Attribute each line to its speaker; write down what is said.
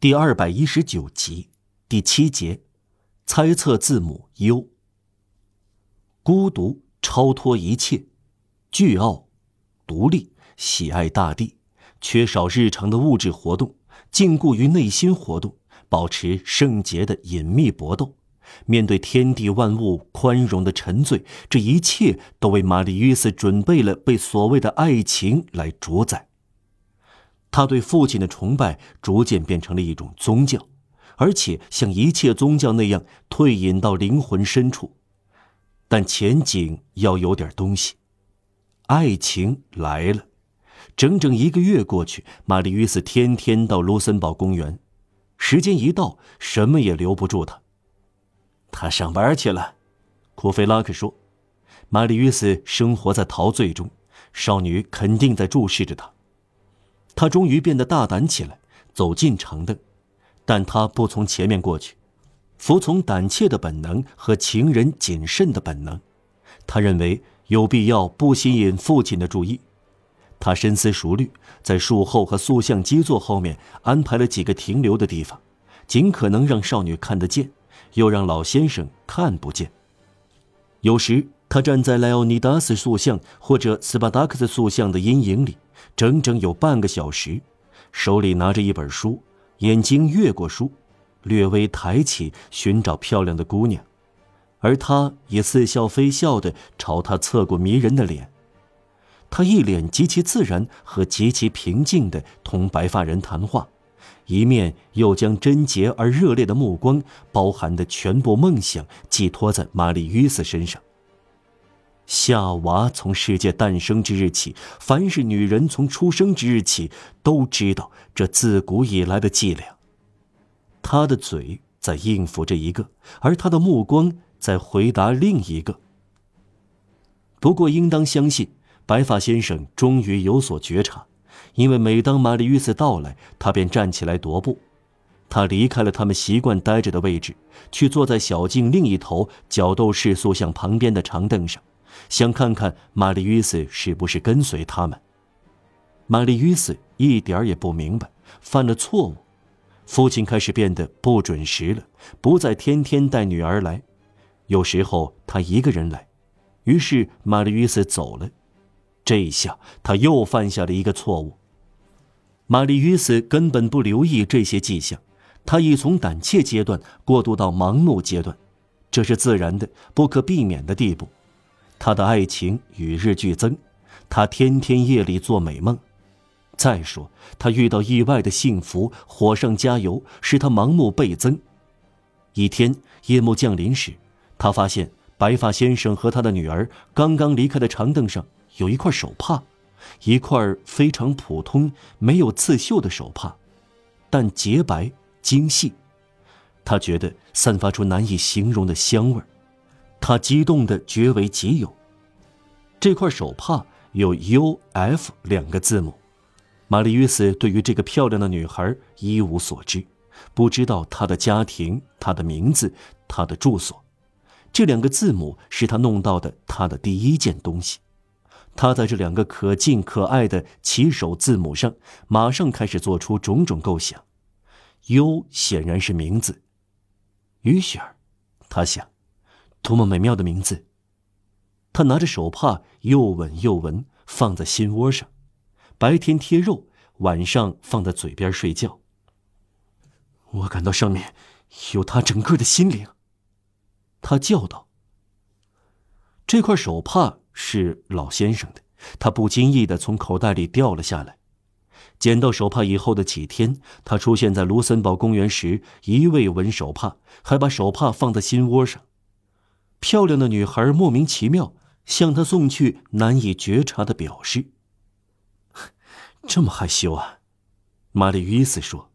Speaker 1: 第二百一十九集，第七节，猜测字母 U。孤独，超脱一切，倨傲，独立，喜爱大地，缺少日常的物质活动，禁锢于内心活动，保持圣洁的隐秘搏斗，面对天地万物宽容的沉醉，这一切都为玛丽·约斯准备了被所谓的爱情来主宰。他对父亲的崇拜逐渐变成了一种宗教，而且像一切宗教那样退隐到灵魂深处。但前景要有点东西，爱情来了。整整一个月过去，玛丽·约斯天天到卢森堡公园，时间一到，什么也留不住他。他上班去了，库菲拉克说。玛丽·约斯生活在陶醉中，少女肯定在注视着他。他终于变得大胆起来，走进长凳，但他不从前面过去，服从胆怯的本能和情人谨慎的本能。他认为有必要不吸引父亲的注意。他深思熟虑，在树后和塑像基座后面安排了几个停留的地方，尽可能让少女看得见，又让老先生看不见。有时他站在莱奥尼达斯塑像或者斯巴达克斯塑像的阴影里。整整有半个小时，手里拿着一本书，眼睛越过书，略微抬起寻找漂亮的姑娘，而他也似笑非笑地朝她侧过迷人的脸。他一脸极其自然和极其平静地同白发人谈话，一面又将贞洁而热烈的目光包含的全部梦想寄托在玛丽·约斯身上。夏娃从世界诞生之日起，凡是女人从出生之日起，都知道这自古以来的伎俩。她的嘴在应付着一个，而她的目光在回答另一个。不过，应当相信，白发先生终于有所觉察，因为每当玛丽·约斯到来，他便站起来踱步。他离开了他们习惯待着的位置，去坐在小径另一头角斗士塑像旁边的长凳上。想看看玛丽·约斯是不是跟随他们。玛丽·约斯一点也不明白，犯了错误。父亲开始变得不准时了，不再天天带女儿来，有时候他一个人来。于是玛丽·约斯走了。这一下，他又犯下了一个错误。玛丽·约斯根本不留意这些迹象，他已从胆怯阶段过渡到盲目阶段，这是自然的、不可避免的地步。他的爱情与日俱增，他天天夜里做美梦。再说，他遇到意外的幸福，火上加油，使他盲目倍增。一天夜幕降临时，他发现白发先生和他的女儿刚刚离开的长凳上有一块手帕，一块非常普通、没有刺绣的手帕，但洁白精细。他觉得散发出难以形容的香味儿。他激动的绝为己有。这块手帕有 U、F 两个字母。玛丽·约斯对于这个漂亮的女孩一无所知，不知道她的家庭、她的名字、她的住所。这两个字母是他弄到的他的第一件东西。他在这两个可敬可爱的起手字母上，马上开始做出种种构想。U 显然是名字，于雪儿，他想。多么美妙的名字！他拿着手帕，又吻又闻，放在心窝上。白天贴肉，晚上放在嘴边睡觉。我感到上面有他整个的心灵。他叫道：“这块手帕是老先生的。”他不经意的从口袋里掉了下来。捡到手帕以后的几天，他出现在卢森堡公园时，一味闻手帕，还把手帕放在心窝上。漂亮的女孩莫名其妙向他送去难以觉察的表示。这么害羞啊，玛丽·约斯说。